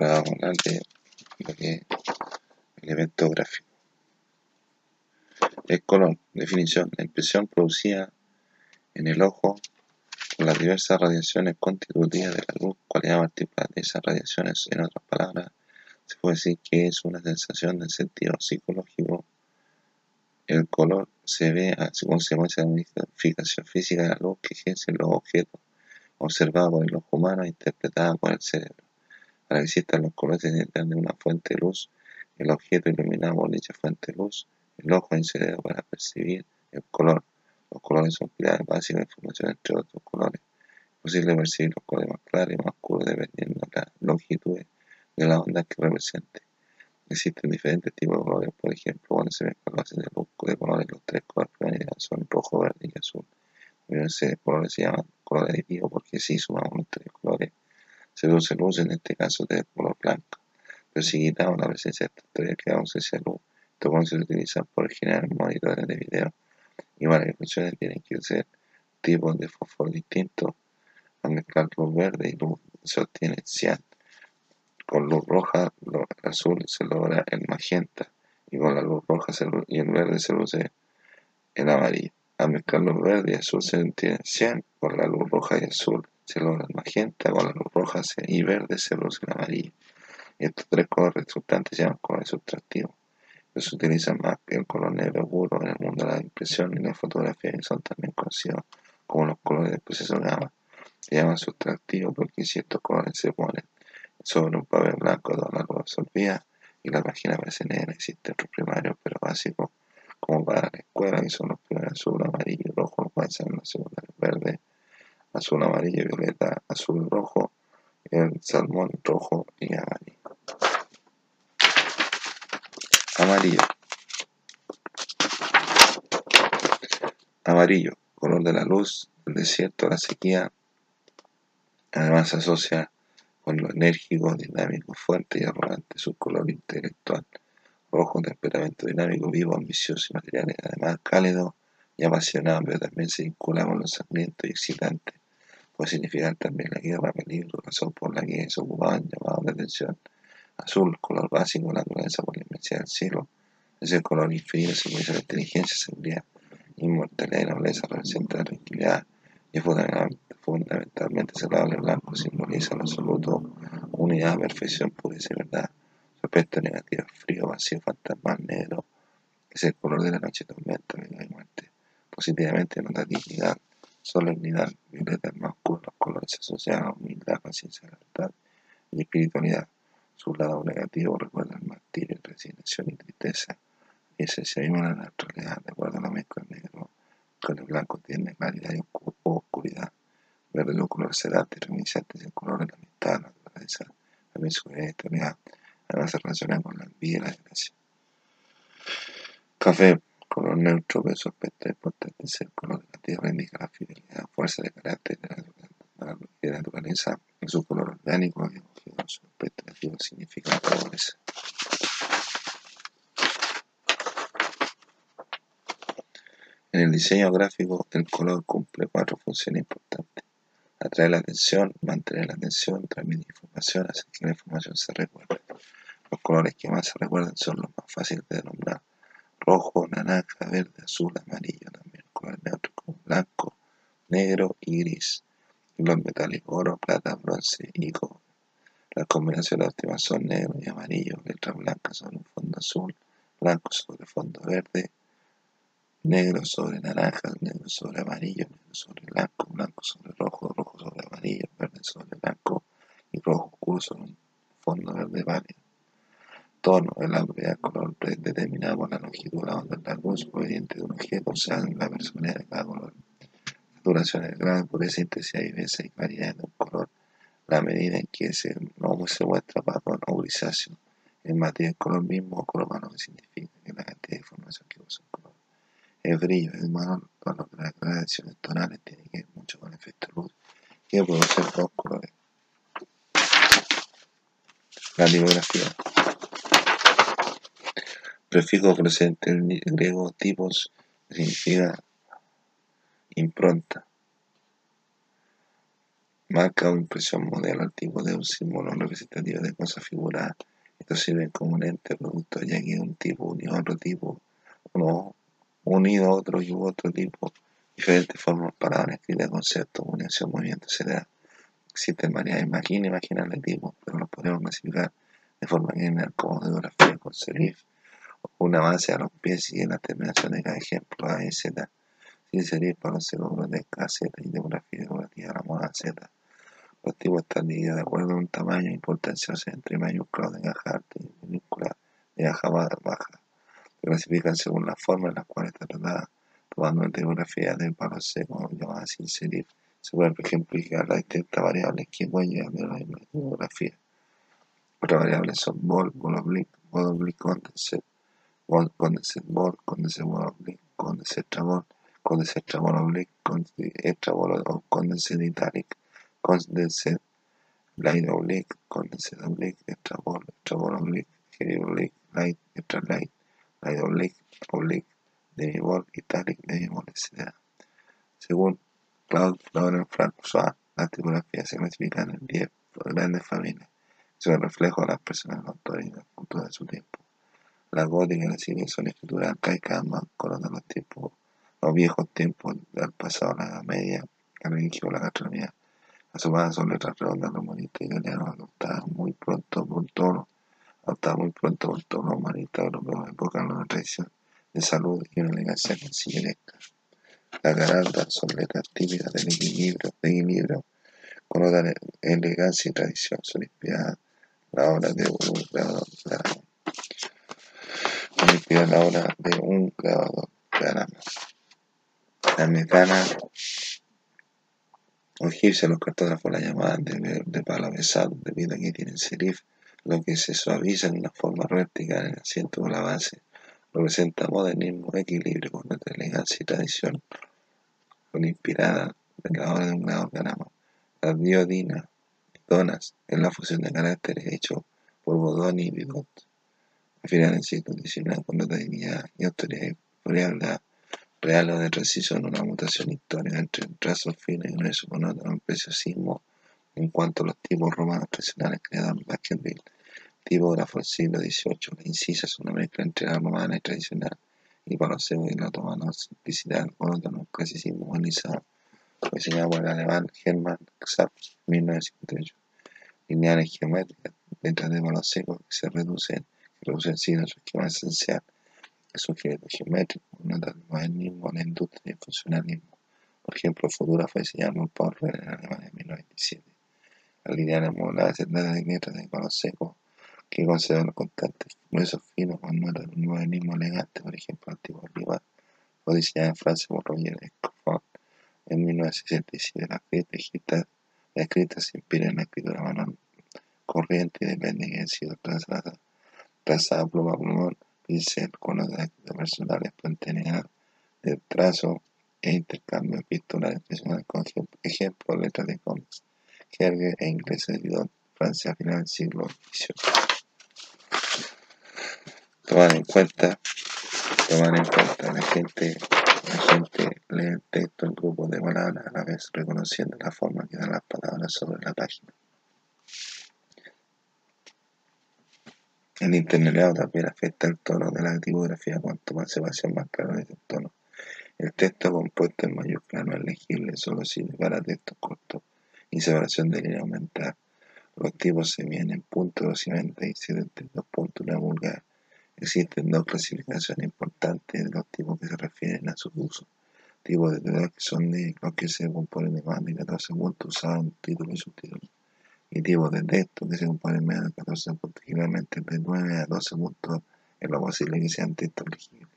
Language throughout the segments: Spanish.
Ahora vamos a hablar de lo que es el evento gráfico. El color, definición, la impresión producida en el ojo por las diversas radiaciones constitutivas de la luz, cualidad particular de esas radiaciones, en otras palabras, se puede decir que es una sensación de sentido psicológico. El color se ve a consecuencia de la modificación física de la luz que ejercen los objetos observados por el ojo humano e interpretados por el cerebro. Para existan los colores detrás de una fuente de luz, el objeto iluminado por dicha fuente de luz, el ojo cerebro para percibir el color. Los colores son pilares básicos de información entre otros colores. Es posible percibir los colores más claros y más oscuros dependiendo de la longitud de la onda que represente. Existen diferentes tipos de colores, por ejemplo, cuando se mezclan bases de luz de colores, los tres colores primarios son rojo, verde y azul. Ese colores se llaman colores aditivos porque si sumamos los tres colores, se produce luz, en este caso de color blanco. Pero si quitamos la presencia de estos tres, quedamos esa luz. Colores se utilizan por generar monitores de video y para que funcione tienen que ser tipos de fósforo distintos. Al mezclar luz verde y luz se obtiene cian con luz roja, lo, azul se logra el magenta y con la luz roja y el verde se luce el amarillo. Al mezclar luz verde y azul se obtiene cian, con la luz roja y azul se el magenta, con la luz roja y verde se luce el amarillo. Y estos tres colores resultantes se llaman colores sustractivos. Los se utilizan más que el color negro puro en el mundo de la impresión y la fotografía y son también conocidos como los colores del proceso gamma. Se llaman sustractivos porque ciertos colores se ponen sobre un papel blanco de la luz absorbida y la página aparece negra. Existen otros primarios, pero básicos, como para la escuela, que son los primeros azul, amarillo, rojo, los en la segunda verde, azul, amarillo, violeta, azul, rojo, el salmón, rojo y amarillo. Amarillo. Amarillo, color de la luz, el desierto, la sequía. Además se asocia con lo enérgico, dinámico, fuerte y arrogante, su color intelectual. Rojo, temperamento dinámico, vivo, ambicioso y material, además cálido y apasionado, pero también se vincula con lo sangriento y excitante. Puede significar también la guerra, peligro, razón por la que se ocupaban llamados de atención. Azul, color básico, la naturaleza por la inmensidad del cielo. Es el color inferior, simboliza la inteligencia, seguridad, inmortalidad y nobleza, representa la tranquilidad y es fundamentalmente saludable blanco, simboliza en absoluto unidad, perfección, pureza y verdad. Su aspecto negativo, frío, vacío, fantasmal, negro, es el color de la noche, tormenta, vida y muerte. Positivamente nota dignidad, solemnidad, violeta más oscuro, los colores asociados a humildad, paciencia, libertad y espiritualidad. Su lado negativo recuerda el martirio, resignación y tristeza. Y ese se mismo la naturaleza, de acuerdo a la mezcla negro con el blanco tiene claridad y oscuridad. Verde los color sedante, reminiscentes el color de la mitad, la naturaleza, también su eternidad. Además se relaciona con la vida y la desgracia. Café, color neutro, su aspecto importante es el color de la tierra, indica la fidelidad, fuerza de carácter de la, la naturaleza, en su color orgánico, su aspecto negativo significa pobreza. En el diseño gráfico, el color cumple cuatro funciones importantes. Atraer la atención, mantener la atención, transmitir información, hacer que la información se recuerde. Los colores que más se recuerdan son los más fáciles de nombrar. Rojo, naranja, verde, azul, amarillo, también colores neutros como blanco, negro y gris. Y los metálicos oro, plata, bronce y cobre. Las combinaciones óptimas son negro y amarillo, letras blancas sobre un fondo azul, blanco sobre fondo verde, negro sobre naranja, negro sobre amarillo, negro sobre blanco, blanco sobre rojo, rojo sobre amarillo, verde sobre blanco y rojo oscuro sobre un fondo verde pálido. Tono, el de color determinado por la longitud de la onda de la luz proveniente de un objeto, o sea, la personalidad de cada color. Saturación, el grado pureza, intensidad y belleza y claridad de un color, la medida en que se, no se muestra para o grisáceo, en materia del color mismo o color que significa que la cantidad de información que usa el color el brillo, el valor, con las gradaciones tonales tiene que ver mucho con el efecto luz que ser dos colores. La tipografía. Prefijo presente en griego tipos significa impronta. marca o impresión modelo al tipo de un símbolo representativo de cosa figurada. Esto sirve como un ente producto, ya que un tipo unido a otro tipo, uno unido a otro y otro tipo, diferentes formas, palabras, escritas, conceptos, unión, movimiento, etc. Existen varias imágenes imaginables de tipos, pero los podemos clasificar de forma general como geografía con serif, una base a los pies y en la terminación de cada ejemplo A y Z. Sin serif para los seguros de K, Z y demografía relativa a la moda Z. Los tipos están divididos de acuerdo a un tamaño importancia, entre mayúsculas de caja alta y minúsculas de caja baja. Se clasifican según la forma en la cual está tratada, tomando una tipografía de palo seco llamada sin serif. Se puede, por ejemplo, ejemplificar las distintas variables que pueden llegar de la tipografía. Otras variables son bol, bol oblique, bol oblique bol condensate bol oblique, extra bol oblique, condensate extra bol o condensate italic condensate, light oblique, condensate oblique, extra ball, extra ball oblique, heavy oblique, light, extra light, light oblique, oblique, demi ball, italic, demi ball, etc. Según Claude Florent François, las tipografías se clasifican en 10 grandes familias, son el reflejo de las personas autores y la cultura de su tiempo. La gótica y la civil son escrituras arcaicas, más de los tiempos, los viejos tiempos del pasado, la Media, la religión, la gastronomía, Asomadas son letras redondas humanistas italianos adoptadas muy pronto por tono, adoptadas muy pronto por tono humanista europeo, evocan una tradición de salud y una elegancia sencilla Las garandas son letras típicas del equilibrio, de equilibrio con otra elegancia y tradición, son inspiradas la obra de un grabador de inspiradas la obra de un grabador de La mecana los egipcios los cartógrafos la llamaban de, de palo pesado debido a que tienen serif, lo que se suaviza en una forma vertical en el asiento de la base. Representa modernismo, equilibrio con nuestra elegancia y tradición, con inspirada en la obra de un grado grama. La diodina, donas, es la fusión de caracteres hecho por Bodoni y Bidot. A finales del siglo XIX, con nuestra dignidad y autoridad real o de preciso en una mutación histórica entre trazos finos y gruesos con otro preciosismo en cuanto a los tipos romanos tradicionales creados en Baskerville. Tipógrafo del siglo XVIII, la incisa es una mezcla entre la romana y tradicional, y los y la otomana simplicidad con otro clasicismo humanizado, diseñado por el alemán Hermann Xapp en 1958. Lineales geométricas, letras de valor seco que se reducen, que reducen sin su esquema esencial sujeto geométrico, nota del modernismo, la industria y el funcionalismo. Por ejemplo, Futura fue diseñado por Paul en Alemania en 1927. Las lineales moduladas se trata de de color seco que conservan constantes gruesos finos con notas de un modernismo elegante, por ejemplo, tipo rival. Fue diseñada en Francia por Roger Escofford en 1967. Las las escritas se inspiran en la escritura manual corriente y depende de que sido trazada, trazada pluma plumón pincel con actos personales, espontaneidad del trazo e intercambio epistolar expresional con ejemplo, letras de cómics, jerga e inglés de Francia final del siglo XVIII. Tomar en cuenta, tomar en cuenta la gente, la gente lee el texto en grupo de palabras a la vez reconociendo la forma que dan las palabras sobre la página. El internet también afecta el tono de la tipografía, cuanto más separación más claro es el tono. El texto compuesto en mayúscula no es legible, solo sirve para textos cortos y separación de línea aumentar. Los tipos se miden en puntos y 72 puntos una vulgar. Existen dos clasificaciones importantes de los tipos que se refieren a su uso. Tipos de texto que son de los que se componen de más de 14 puntos usados en título y subtítulo y tipos de texto que se componen menos de 14 puntos, generalmente de 9 a 12 puntos es lo posible que sean textos legibles.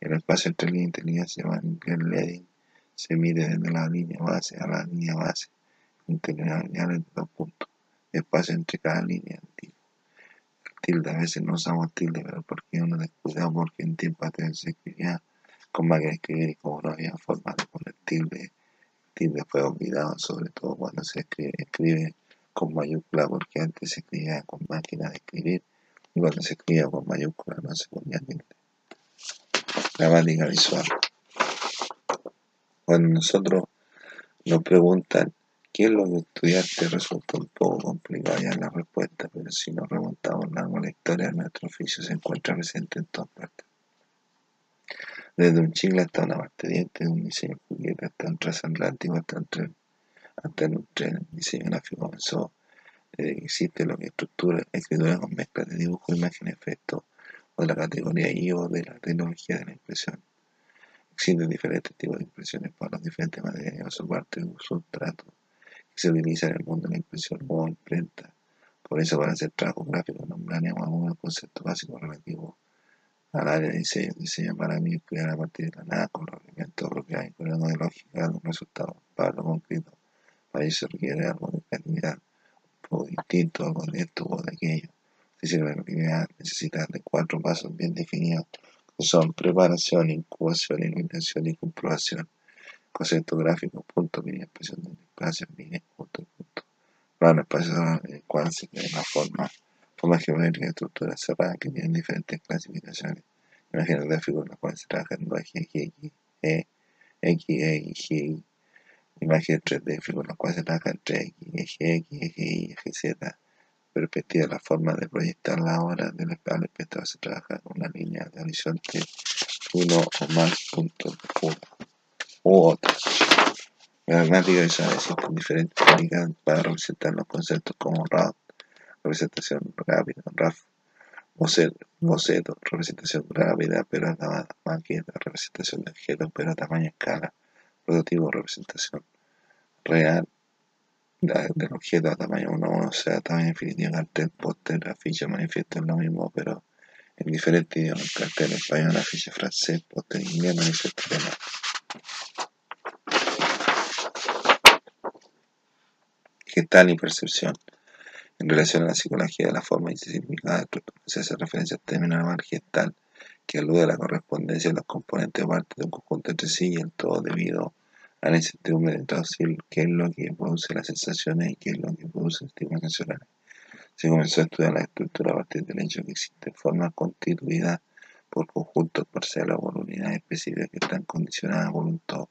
El espacio entre línea y línea se llama leading, se mide desde la línea base a la línea base, interlineal de dos puntos, el espacio entre cada línea tipo. El tilde, a veces no usamos tilde, pero porque uno descuidado porque en tiempo antes se escribía con máquina de escribir y como no había forma de poner tilde, el tilde fue olvidado, sobre todo cuando se escribe con mayúscula porque antes se escribía con máquina de escribir y cuando se escribía con mayúscula no se ponía tilde. Gramática visual. Cuando nosotros nos preguntan ¿Qué es lo que estudiaste? Resulta un poco complicado ya la respuesta, pero si nos remontamos largo la historia, nuestro oficio se encuentra presente en todas partes. Desde un chicle hasta una parte de dientes, un diseño juguete hasta un transatlántico, hasta un tren, hasta un tren, el diseño gráfico comenzó desde que existe lo que estructura, escritura con mezcla de dibujo, imagen, efecto, o de la categoría I o de la tecnología de la impresión. Existen diferentes tipos de impresiones para los diferentes materiales o soportes de sustrato que se utilizan en el mundo de la impresión o imprenta. Por eso, para hacer trabajos gráficos, nombraríamos algunos conceptos básicos relativos al área de diseño. Diseño para mí es crear a partir de la nada con los elementos propios y con de lógica de un resultado para lo concreto. Para eso requiere algo de creatividad, un poco distinto, algo de esto o de aquello. Dice que la creatividad necesita de cuatro pasos bien definidos son preparación, incubación, iluminación y comprobación. Concepto gráfico, punto, mini expresión de espacio, mini, punto, punto. Plano espacio en el cual se crea una forma, forma geométrica estructura cerrada que tienen diferentes clasificaciones. Imagen gráfico en la cual se trabaja en X, X, E, X, E, Y. Imagen 3D, en la cual se trabaja en 3X, X, X, X, Y, X, Z la forma de proyectar la obra del espectador se trabaja con una línea de horizonte uno o más puntos u otros. La gramática visual existen diferentes técnicas para representar los conceptos como RAW, representación rápida, RAF, boceto, representación rápida pero acabada, representación de objetos pero a tamaño escala, prototipo, representación real, del objeto a tamaño 1 1, o sea, tamaño definitivo, cartel, póster, afiche, manifiesto es lo mismo, pero en diferentes idiomas, cartel español, afiche francés, póster inglés, manifiesto alemán. Gestal y percepción. En relación a la psicología de la forma y significado se hace referencia al término normal gestal, que alude a la correspondencia de los componentes de parte de un conjunto entre sí y el todo debido a la incertidumbre de traducir qué es lo que produce las sensaciones y qué es lo que produce estímulos nacionales. Se comenzó a estudiar la estructura a partir del hecho que existen formas constituidas por conjuntos parciales o por unidades específicas que están condicionadas por un todo.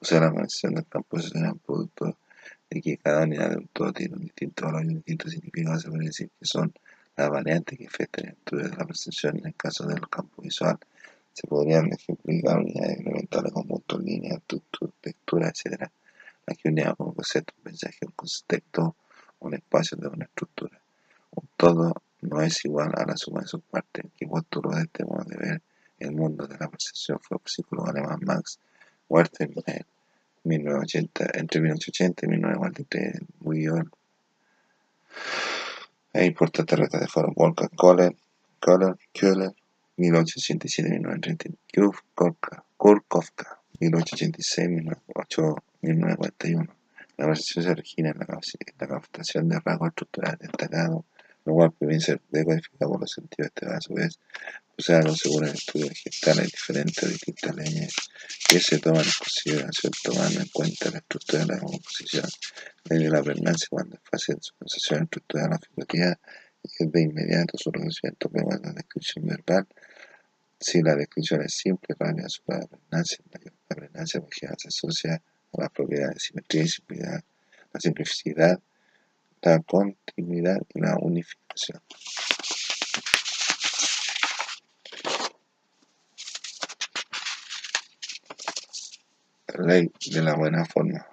O sea, la conexión del campo es un producto de que cada unidad de un todo tiene un distinto valor y un distinto significado. Se puede decir que son las variantes que afectan el estudio de la percepción en el caso del campo visual se podrían ejemplificar unidades elementales como puntos, líneas, textura, etc. Aquí unidad un concepto, un mensaje, un contexto, un espacio de una estructura. Un todo no es igual a la suma de sus partes, que postuló de este modo de ver el mundo de la percepción fue el psicólogo alemán Max Werther entre 1980 y 1943 en New E importante reta de foro Wolfgang Kohler, Kohler, Köhler, 1887-1930, Kurkovka, 1886-1941. La versión se origina en la, captación de rasgos estructurales destacados, lo cual ser decodificado por los sentidos. Este a su vez algo según el estudio gestales diferentes o distintas leyes que se toman en consideración tomando en cuenta la estructura de la composición, ley de la pregnancia cuando es fácil su sensación estructural la figurativa y de inmediato su reconocimiento de la descripción verbal si la descripción es simple, rápida, sobre la pregnancia, la porque se asocia a las propiedades de simetría y simplicidad, la simplicidad, la continuidad y la unificación. Ley de la buena forma.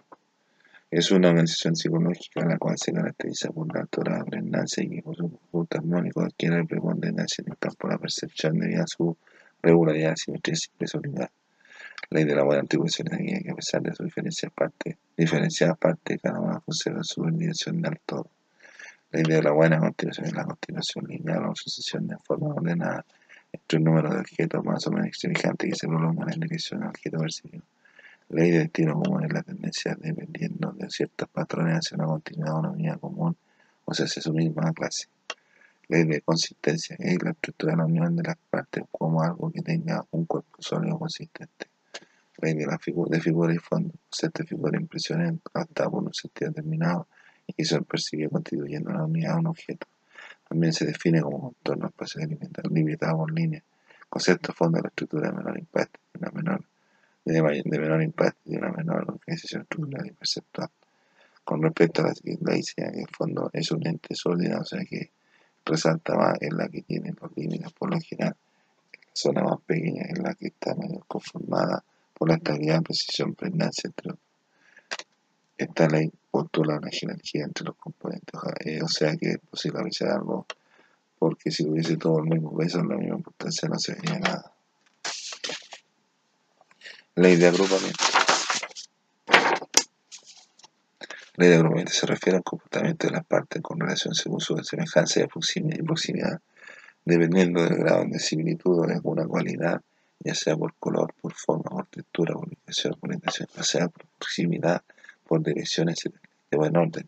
Es una organización psicológica la cual se caracteriza por la altura pregnancia y que por su conjunto armónico adquiere preponderancia en el campo de la percepción debido a su regularidad, simetría y personalidad. Ley de la buena atribución de que a pesar de su diferencia parte, diferenciadas partes, cada una conserva su dirección del todo. Ley de la buena continuación es la continuación lineal o sucesión de forma ordenada entre un número de objetos más o menos semejantes que se prolongan en dirección al objeto percibido. Ley de destino común es la tendencia dependiendo de ciertos patrones hacia una continuidad o una unidad común, o sea, hacia su misma clase ley de consistencia es la estructura de la unión de las partes como algo que tenga un cuerpo sólido consistente. De la de figura y fondo. Concepto de figura impresiones adaptada por un sentido determinado y que son percibido constituyendo una unidad o un objeto. También se define como contorno espacio limitado por líneas. Concepto fondo de la estructura de menor impacto, de una menor, de, menor impacto y una menor organización estructural y perceptual. con respecto a la iglesia, en el fondo es un ente desordinado, o sea que resalta más en la que tiene los límites por lo general. La zona más pequeña es la que está menos conformada por la estabilidad, precisión, pregnancia, otros. Esta ley postula una jerarquía entre los componentes, eh, o sea que es posible apreciar algo, porque si hubiese todo el mismo peso, la misma importancia, no se vería nada. Ley de agrupamiento. Ley de agrupamiento se refiere al comportamiento de las partes con relación según su semejanza y proximidad, dependiendo del grado de similitud o de alguna cualidad, ya sea por color, forma, por textura, por ubicación, por por proximidad, por direcciones de buen orden.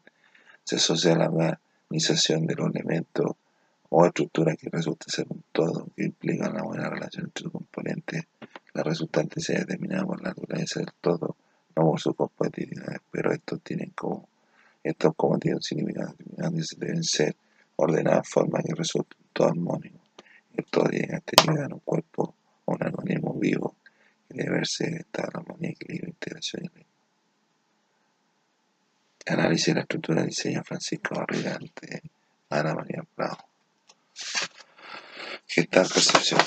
Se asocia a la organización de los elementos o estructuras que resulta ser un todo, que implican la buena relación entre los componentes la resultante se determinada por la naturaleza del todo, no por su compatibilidad, pero estos tienen como estos como tienen significado determinados deben ser ordenadas de forma que resulte todo armónico. El todo tiene actividad en un cuerpo o un organismo vivo que debe verse en estado de armonía, equilibrio, integración y ritmo. Análisis de la estructura de diseño Francisco Barrigante, Ana María Prado. ¿Qué tal percepción?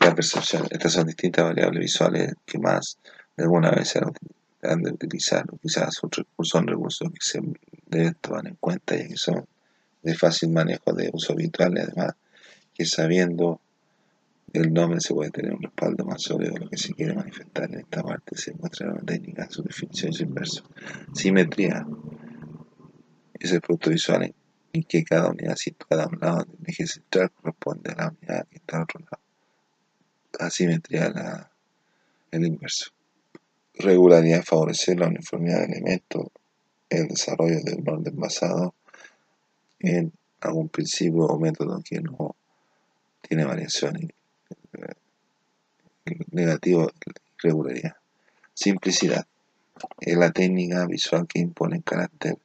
La percepción. Estas son distintas variables visuales que más de alguna vez se han de utilizar, quizás son recursos que se deben tomar en cuenta y que son de fácil manejo de uso habitual además que sabiendo el nombre se puede tener un respaldo más sólido lo que se quiere manifestar en esta parte se muestra la técnica, su definición y su inverso. Simetría es el producto visual en que cada unidad situada a un lado del eje central corresponde a la unidad que está al otro lado asimetría la, el inverso. Regularidad favorecer la uniformidad de elementos, el desarrollo de un orden basado en algún principio o método que no tiene variaciones. Negativo, regularidad. Simplicidad. Es la técnica visual que impone carácter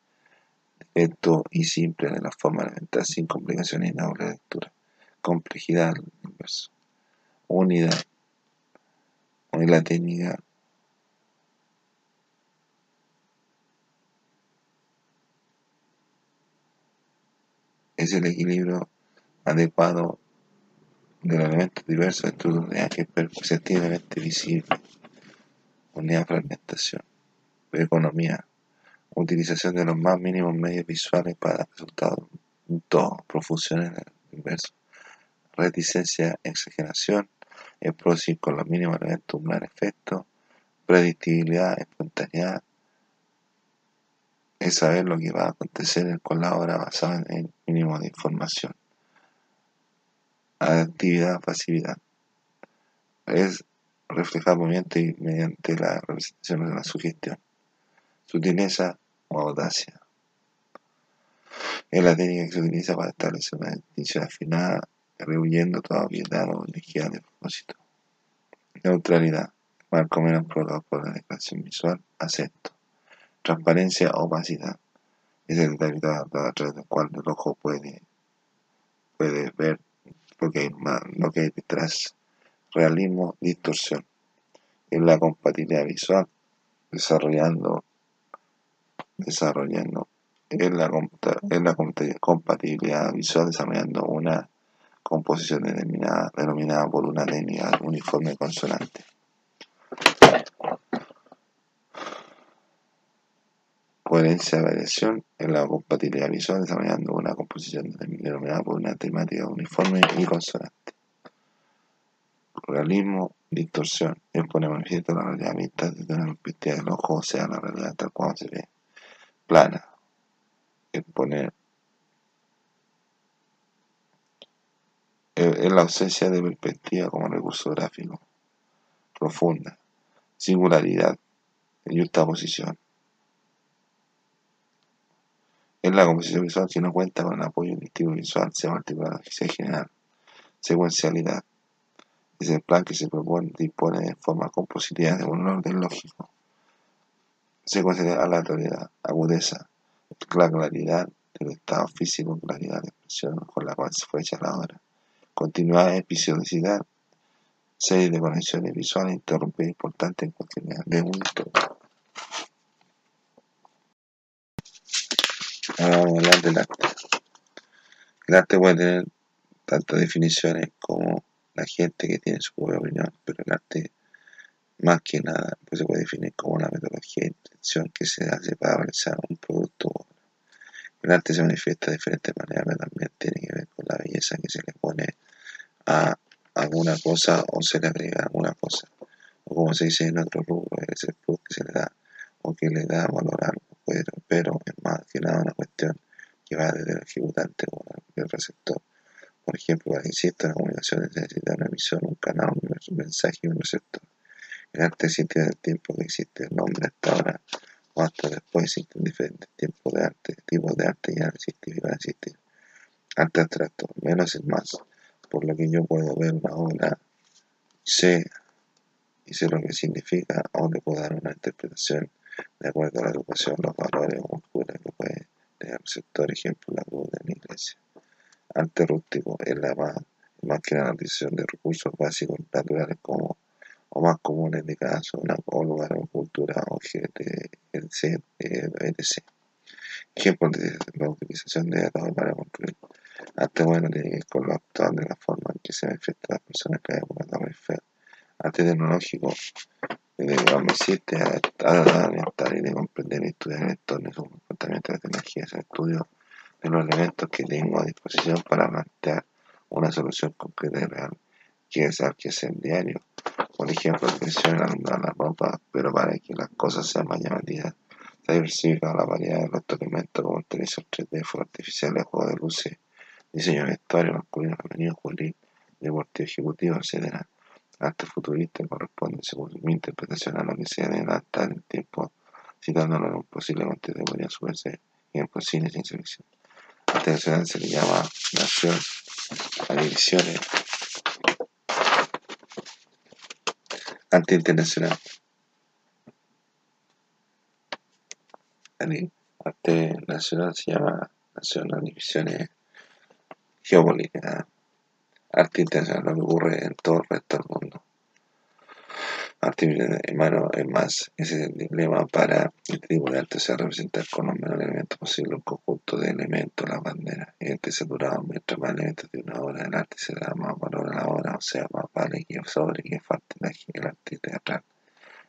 directo y simple de la forma elemental sin complicaciones y la lectura. Complejidad, inverso unidad. Hoy la técnica es el equilibrio adecuado de los elementos diversos dentro de una unidad que es perceptiblemente visible. Unidad fragmentación. Economía. Utilización de los más mínimos medios visuales para resultados. Todo. Profusión en el inverso. Reticencia, exageración el PROSI con los mínimos elementos, un gran efecto, predictibilidad, espontaneidad, es saber lo que va a acontecer con la obra basada en el mínimo de información. Actividad, pasividad. Es reflejar movimiento mediante la representación de la sugestión. Sutileza o audacia. Es la técnica que se utiliza para establecer una distinción afinada rehuyendo toda obviedad o energía de propósito. Neutralidad, marco menos probado por la declaración visual, acepto. Transparencia, opacidad, es el detalle a través del cual el ojo puede, puede ver lo que, hay detrás. Realismo, distorsión, es la compatibilidad visual, desarrollando, desarrollando, es la, es la compatibilidad visual desarrollando una composición denominada, denominada por una técnica uniforme consonante. Coherencia de variación en la compatibilidad visual desarrollando una composición denominada por una temática uniforme y consonante. Realismo, distorsión, es poner manifiesto la realidad vista desde una perspectiva del ojo, o sea, la realidad tal cual se ve. Plana, es poner es la ausencia de perspectiva como recurso gráfico. Profunda. Singularidad. Y posición. Es la composición visual que no cuenta con el apoyo distintivo visual, sea particular sea general. Secuencialidad. Es el plan que se propone, dispone de forma compositiva de un orden lógico. Secuencialidad, aleatoriedad, agudeza, la claridad del estado físico, claridad de expresión con la cual se fue hecha la obra continuada episodicidad, serie de conexiones visuales interrumpidas importantes en cualquier de un vamos a hablar del arte. El arte puede tener tantas definiciones como la gente que tiene su propia opinión, pero el arte más que nada pues se puede definir como la metodología de intención que se hace para realizar un producto El arte se manifiesta de diferentes maneras, pero también tiene que ver con la belleza que se le pone a alguna cosa o se le agrega alguna cosa. O como se dice en otro rubro, es el plus que se le da o que le da valor a algo, pero, pero es más que nada una cuestión que va desde el ejecutante o el receptor. Por ejemplo, para que exista comunicación necesita una emisión, un canal, un mensaje y un receptor. El arte existe desde el tiempo que existe el nombre hasta ahora o hasta después existen diferentes tipos de arte, tipos de arte ya existir y van a existir. Arte abstracto, menos es más, por lo que yo puedo ver una obra sé, y sé lo que significa o le puedo dar una interpretación de acuerdo a la educación, los valores o cultura que puede tener el sector, ejemplo, la cruz de la iglesia. Arte rústico es la más, más que la utilización de recursos básicos naturales como o más comunes de cada zona o lugar o cultura o etc. Ejemplo de la utilización de datos para construir. Arte bueno tiene que ver con lo actual de la forma en que se manifiesta las personas que hay una Eiffel. Arte tecnológico de que me existe a orientar y de comprender y estudiar el entorno y su comportamiento de la tecnología. Es el estudio de los elementos que tengo a disposición para plantear una solución concreta y real que es que es el diario. Por ejemplo, la alumbrar la ropa, pero para que las cosas sean más llamativas, se ha diversificado la variedad de los elementos como el televisor 3D, fuegos artificiales, juegos de luces, diseño de vestuario masculino, femenino, juvenil, deportivo ejecutivo, etc. Arte futurista corresponde, según mi interpretación, a lo que se en el tiempo, citándolo en posible contemporáneo su ejemplo, cine, ciencia ficción. Arte nacional se le llama nación a divisiones arte internacional. arte nacional se llama Nacional Divisiones Geopolíticas. Arte internacional, lo que ocurre en todo el resto del mundo. Arte hermano, es más, ese es el dilema para este tipo de arte, sea representar con los menores elementos posible un conjunto de elementos, la bandera. Y este saturado, mientras más elementos de una obra del arte se da más valor a la obra, o sea, más vale que sobre que falte el arte teatral.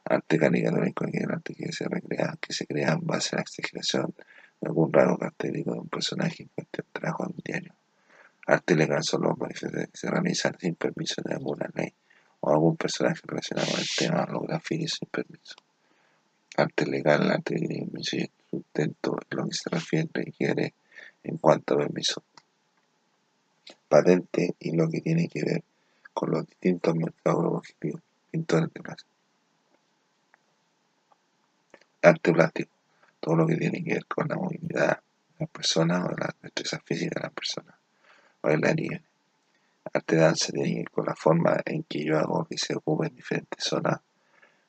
Arte caricaturesco es el arte que se recrea, que se crea en base a la exageración de algún rasgo característico de un personaje en cuestión trabajo diario. Arte legal son los manifestaciones que se realizan sin permiso de alguna ley o algún personaje relacionado con el tema lo grafique sin permiso. Arte legal, arte de sustento, lo que se refiere requiere en cuanto a permiso. Patente y lo que tiene que ver con los distintos mercados objetivos, pintores de plaza. Arte plástico, todo lo que tiene que ver con la movilidad de las personas o la destreza física de las personas, bailarines, arte danza tiene con la forma en que yo hago que se ocupe en diferentes zonas,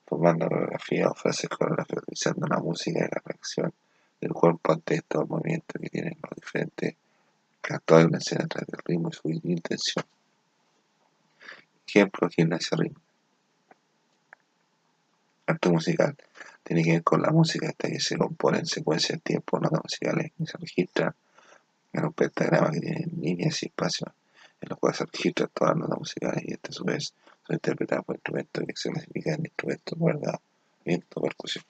formando coreografía o frases coreográficas, utilizando la música y la reacción del cuerpo ante estos movimientos que tienen los diferentes actores de una escena a través del ritmo y su intención. Ejemplo, gimnasia ritmo. Arte musical tiene que ver con la música hasta que se compone en secuencia de tiempo, notas musicales que se registran en un pentagrama que tiene líneas y espacios en los cuales se registran todas las notas musicales y este a su vez son interpretadas por instrumentos que se clasifican en instrumentos, cuerda, viento, percusión.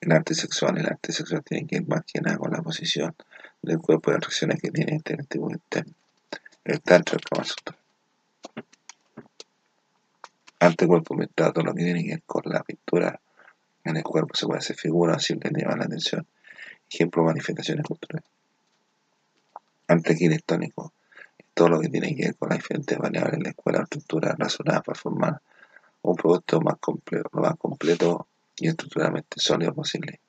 El arte sexual, el arte sexual tiene que ver más que nada con la posición del cuerpo y las reacciones que tiene este tipo interno. El tantra, el Kama. Arte cuerpo mental, todo lo que tiene que ver con la pintura en el cuerpo se puede hacer figuras, siempre llaman la atención. Ejemplo, manifestaciones culturales. Arte arquitectónico, todo lo que tiene que ver con las diferentes variables en la escuela, estructura razonada para formar un producto más más completo y estructuralmente sólido posible.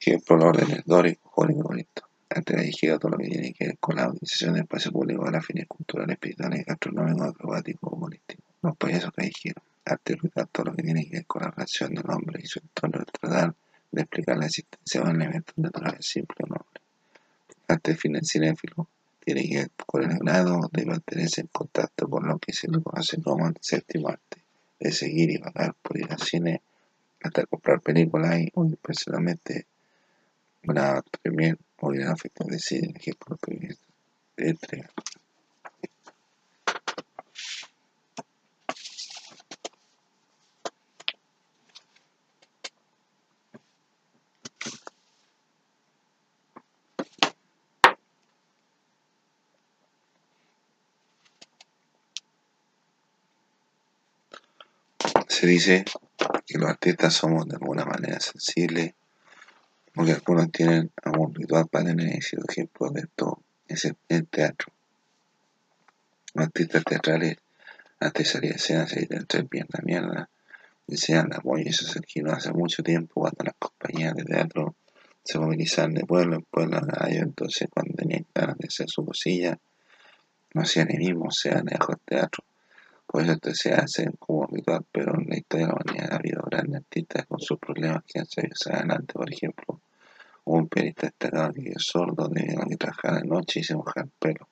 Ejemplo, los órdenes dórico, jónico, bonito. Arte callejero, todo lo que tiene que ver con la utilización del espacio público para fines culturales, espirituales, gastronómicos, acrobáticos, humorísticos. Los payasos callejeros rural todo lo que tiene que ver con la relación del hombre y su entorno, tratar de explicar la existencia de un elemento natural simple o noble. Arte cinéfilo tiene que ver con el grado de mantenerse en contacto con lo que se le conoce como el séptimo arte, de seguir y pagar por ir al cine, hasta comprar películas y hoy personalmente una premier o ir a de cine, premier de entrega. Se dice que los artistas somos de alguna manera sensibles, porque algunos tienen algún ritual para tener éxito. Ejemplo de esto es el, teatro. Los artistas teatrales, antes de salir a escena, se dicen bien la mierda, desean apoyo. Eso se originó hace mucho tiempo cuando las compañías de teatro se movilizaban de pueblo en pueblo a. Entonces, cuando tenían ganas de hacer su cosilla, no hacían el mismo, se sea, debajo del teatro por eso se hace como habitual, pero en la historia de la humanidad ha habido grandes artistas con sus problemas que han salido adelante. Por ejemplo, un pianista destacado que es sordo debido a que trabajaba de noche y se mojaba el pelo.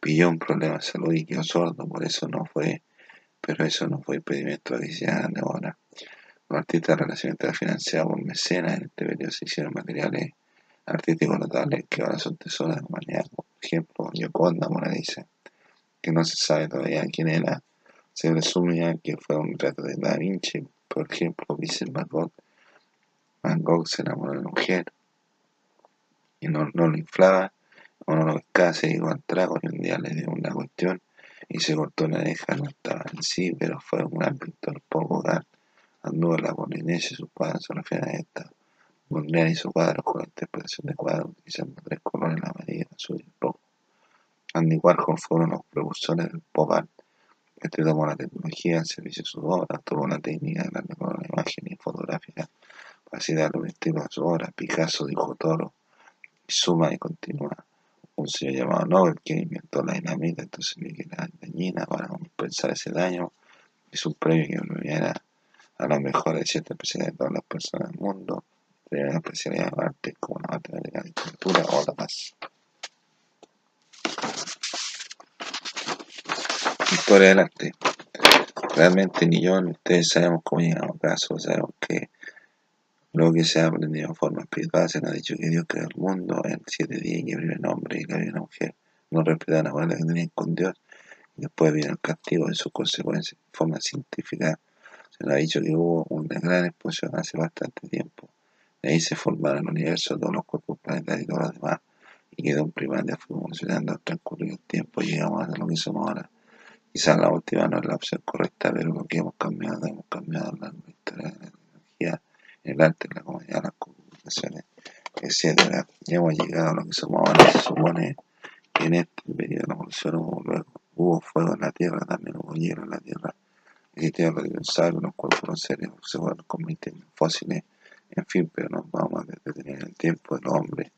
Pilló un problema de salud y quedó sordo, por eso no fue, pero eso no fue impedimento de se hagan ahora. Los artistas relacionados financiados por mecenas en este periodo se hicieron materiales artísticos notables que ahora son tesoros de la humanidad. Por ejemplo, Yoconda Mona Lisa que no se sabe todavía quién era, se resumía que fue un retrato de Da Vinci, por ejemplo, dice Van Gogh. Van Gogh se enamoró de una mujer y no, lo inflaba, o no lo pescaba, se iba al trago y un día le dio una cuestión y se cortó la oreja, no estaba en sí, pero fue un gran pintor poco hogar. Anduvo la Polinesia y sus cuadros se refieren a esta. y hizo cuadros con la interpretación de cuadros utilizando tres colores, la amarilla, azul y rojo. Andy Warhol fue uno de los precursores del pop art. Este tomó la tecnología al servicio de su obra, tomó la técnica de la, la imagen y fotográfica para así darle un estilo a su obra. Picasso dijo toro y suma y continúa. Un señor llamado Nobel que inventó la dinamita, entonces vi que era dañina para compensar ese daño. Es un premio que premiara a las mejores siete especialidades de todas las personas del mundo, de la especialidad de arte como la matemática, la literatura o la paz. Historia del arte. Realmente ni yo ni ustedes sabemos cómo llegamos a caso, sabemos que lo que se ha aprendido en forma espiritual se nos ha dicho que Dios creó el mundo en siete días y que abrió el hombre y que había una mujer. No respetan la la que tenían con Dios y después vino el castigo de sus consecuencias. En forma científica se nos ha dicho que hubo una gran explosión hace bastante tiempo. De ahí se formaron el universo, todos los cuerpos planetarios y todos los demás. Y quedó un primaria funcionando al transcurrir el tiempo y llegamos a lo que somos ahora. Quizás la última no es la opción correcta, pero lo que hemos cambiado, hemos cambiado la historia de la tecnología, el arte, la comunidad, las comunicaciones, etc. Ya hemos llegado a lo que somos ahora. Se supone que en este periodo de la evolución hubo, hubo fuego en la Tierra, también hubo hielo en la Tierra. Existieron los dinosaurios, unos cuerpos los seres se fueron convirtiendo en fósiles, en fin, pero nos vamos a detener el tiempo del hombre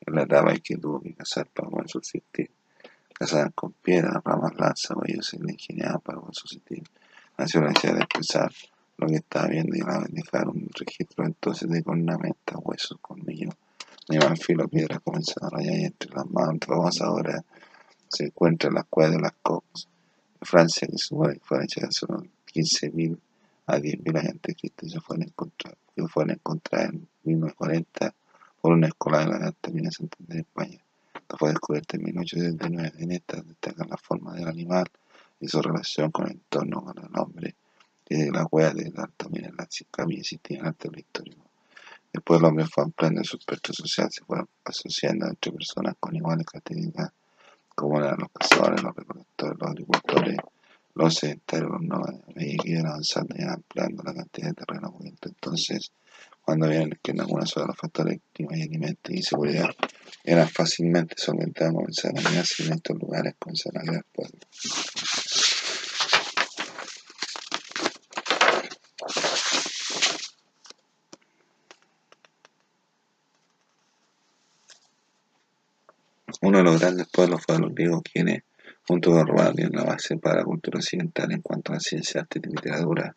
en la etapa en que tuvo que cazar para poder subsistir casadas con piedras, ramas, lanzas, ellos se le ingeniaban para subsistir. Nació la necesidad de expresar lo que estaba viendo y a dejar un registro entonces de cornamentas, huesos, colmillos, de filo, piedras comenzaron a rayar y entre las manos robas ahora se encuentran las cuevas de las Cox Francia, que supone que fueron hechas hace unos 15.000 a 10.000 años de Cristo y se fueron encontradas, que fueron encontradas en 1940 por una escuela de la Edad Media en España fue descubierta en 1879. En esta destaca la forma del animal y su relación con el entorno con el hombre. Y de la de la, también había existía en el arte histórico. Después el hombre fue ampliando su espectro social, se fue asociando entre personas con iguales características, como eran los cazadores, los recolectores, los agricultores, los sedentarios, los nómadas, y iban avanzando y ampliando la cantidad de terreno Entonces, cuando vieron que en algunos de los factores clima y alimentos y seguridad eran fácilmente solventados, comenzaron a mirarse en estos lugares, comenzaron a crear pueblos. Uno de los grandes pueblos fue los griegos, quienes, junto con Roma, dieron la base para la cultura occidental en cuanto a ciencia, arte y literatura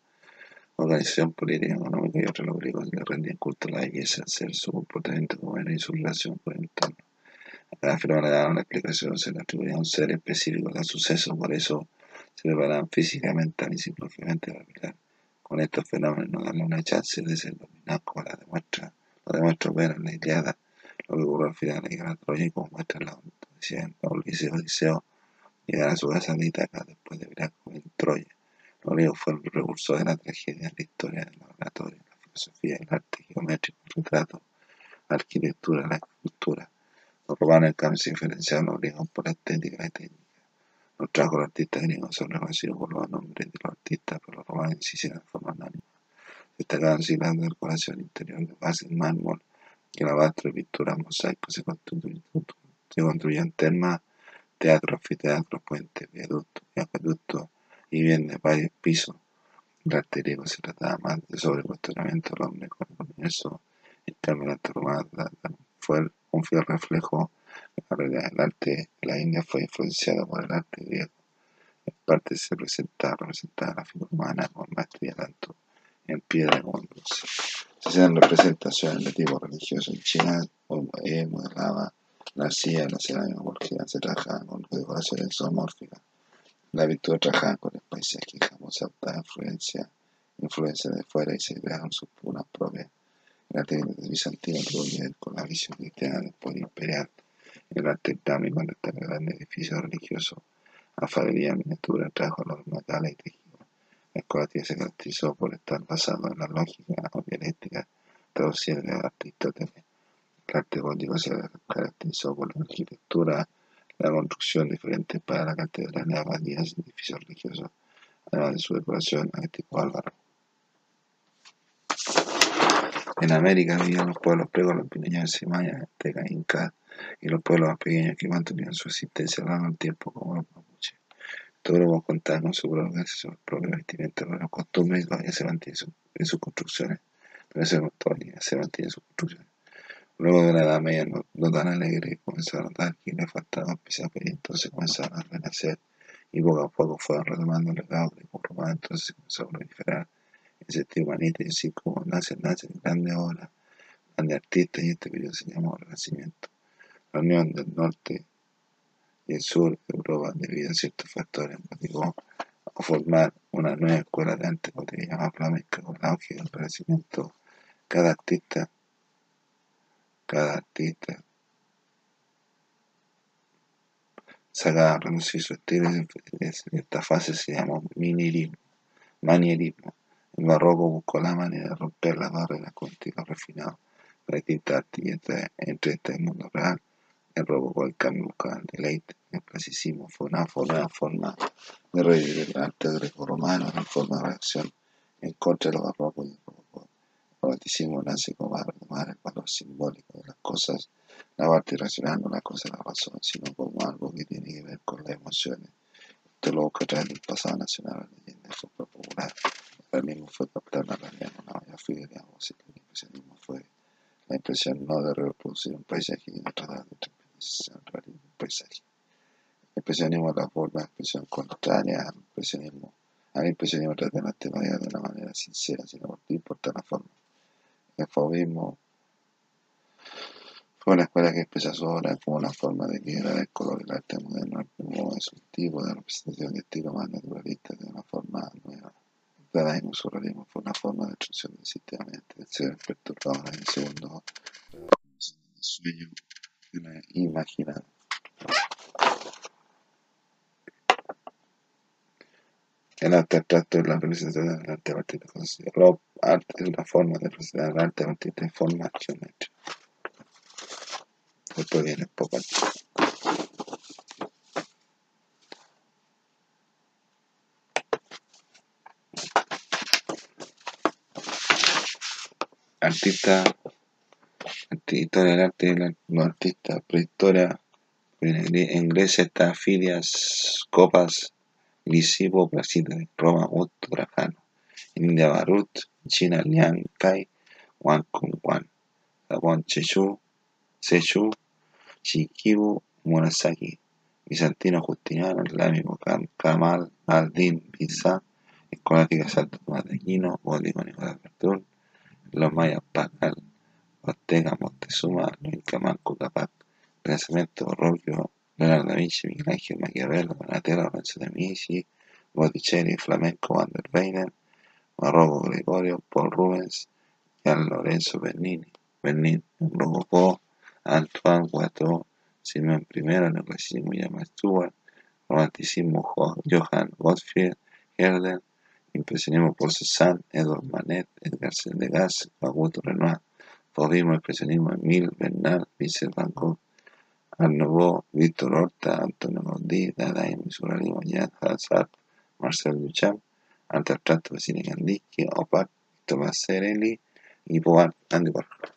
organización política, económica y otros los griegos le rendían culto a la belleza, ser su comportamiento como y su relación con el entorno. A cada fenómeno le daban la explicación, se le atribuía un ser específico al suceso, por eso se preparaban físicamente, mental y psicológicamente para pelear con estos fenómenos, no darle una chance de ser dominados como la demuestra, lo demuestra en la Iliada, lo que ocurrió al final de la guerra Troya y como muestra la la Odiseo, Odiseo llegar a su casa de Itaca después de pelear con Troya. Los griegos fueron el recurso de la tragedia en la historia del laboratorio, la filosofía, el arte geométrico, el retrato, la arquitectura, la escultura. Los romanos en cambio se diferenciaron los griegos por la estética y la técnica. Los trabajos de los artistas griegos son reconocidos por los nombres de los artistas, pero los romanos se hicieron de forma anónima. Destacaban así la decoración interior de base en mármol alabastro de pintura mosaico se construían termas, teatros, puentes, viaductos y acueductos y bien de varios pisos. El arte griego se trataba más de sobrecuestionamiento del hombre con el universo, el arte romano fue un fiel reflejo de la realidad del arte de la India fue influenciado por el arte griego. En parte se presentaba, representaba la figura humana con maestría tanto en piedra como en bronce. Se hacían representaciones de tipo religioso en China, modelaba la arcilla, la cerámica porque se trabajaba con decoraciones zoomórficas. La pintura trabajaba con el paisaje, jamás se adoptaba influencia, influencia de fuera y se crearon sus puras propias. El arte bizantino tuvo que ver con la visión cristiana del poder imperial. El arte islámico destaca grandes edificios religiosos, alfarería, miniatura, trabajo los metales y tejidos. La escuela se caracterizó por estar basado en la lógica o dialéctica traducida de Aristóteles. El arte gótico se caracterizó por la arquitectura la construcción de diferentes para la catedral de abadías y edificios religiosos, además de su decoración a tipo álvaro. En América vivían los pueblos los pineños y mayas, aztecas, incas y los pueblos más pequeños que mantenían su existencia a largo del tiempo, como los mapuches. Todos grupos contaban con su propia, su propia vestimenta, con costumbres y todavía se mantienen en sus construcciones. Pero todavía se mantienen sus construcciones. Luego de la Edad Media no, tan alegre, comenzaron a notar que le faltaba especial y entonces comenzaron a renacer y poco a poco fueron retomando el legado de romano, entonces se comenzó a proliferar ese sentido humanista y así como nace, nace grandes obras, grandes artistas y este periodo se llamó Renacimiento. La unión del norte y el sur de Europa debido a ciertos factores motivó a formar una nueva escuela de arte que llamaba flamenca con el auge del Renacimiento. Cada artista cada artista saca a reducir su estilo y esta fase se llama minierismo, manierismo. El barroco buscó la manera de romper las barreras con estilo refinado para distintas artistas entre este mundo real. El rococó el cambio buscaba el deleite. El clasicismo fue una nueva forma de revivir el arte greco-romano, una forma de reacción en contra de los barrocos y el el romanticismo nace como para retomar el valor simbólico de las cosas, la parte irracional no la cosa de la razón, sino como algo que tiene que ver con las emociones. Esto lo busca traer del pasado nacional a la leyenda folclore popular. El mismo fue captar la realidad una manera fidel, si el impresionismo fue la impresión no de reproducir un paisaje, sino de tratar de transmitir un paisaje. El impresionismo es la forma de expresión contraria al impresionismo. Al impresionismo trata las temáticas de una manera sincera, sin importar la forma. El fauvismo fue una escuela que expresa su como una forma de liberar el color del arte moderno como es un tipo de representación de estilo más naturalista de una forma nueva. El dadaísmo surrealismo fue una forma de extracción del sistema del ser perturbado en el segundo sueño de la imaginada. El arte abstracto es la representación del arte a partir de cosas. El arte es una forma de representar el arte a partir de formas geométricas. Después viene poco Artista, historia del arte, no artista, prehistoria. En Grecia está Filias, Copas, Lisipo, Brasil, Roma, Augusto. India, Barut, China, Liang, Kai, Wan, Kung, Wan. Japón, Chechu, Sechu, Shikibu, Murasaki. Bizantino, Justiniano, Islámico, Kamal, Aldin, Pisa, Escolástica, Santo Tomás de Aquino, Gótico, Nicolás los mayas, Pacal, Azteca, Montezuma, los incas, Manco, Capac, Pensamiento, Borroquio, Leonardo da Vinci, Miguel Ángel, Maquiavelo, Donatello, Lorenzo de Medici, Botticelli, Flamenco, Van der Weyden, Marrocco, Gregorio, Paul Rubens, Gian Lorenzo Bernini, Bernin, Rococó, Antoine Watteau, Simón I, Neoclasicismo James Stewart, Romanticismo Johann Gottfried Herder, Impresionismo Paul Cézanne, Edward Manet, Edgar Degas, Augusto Renoir, Fauvismo, Expresionismo Emile Bernal, Vincent Van Gogh, Annovò, Víctor Horta, Antonio Gaudí, y Surali Monyat, Hazard, Marcel Duchamp, Antar Trato, Vecine Gandiki, Vasile Tomás Serelli y Boat, Andy Warhol.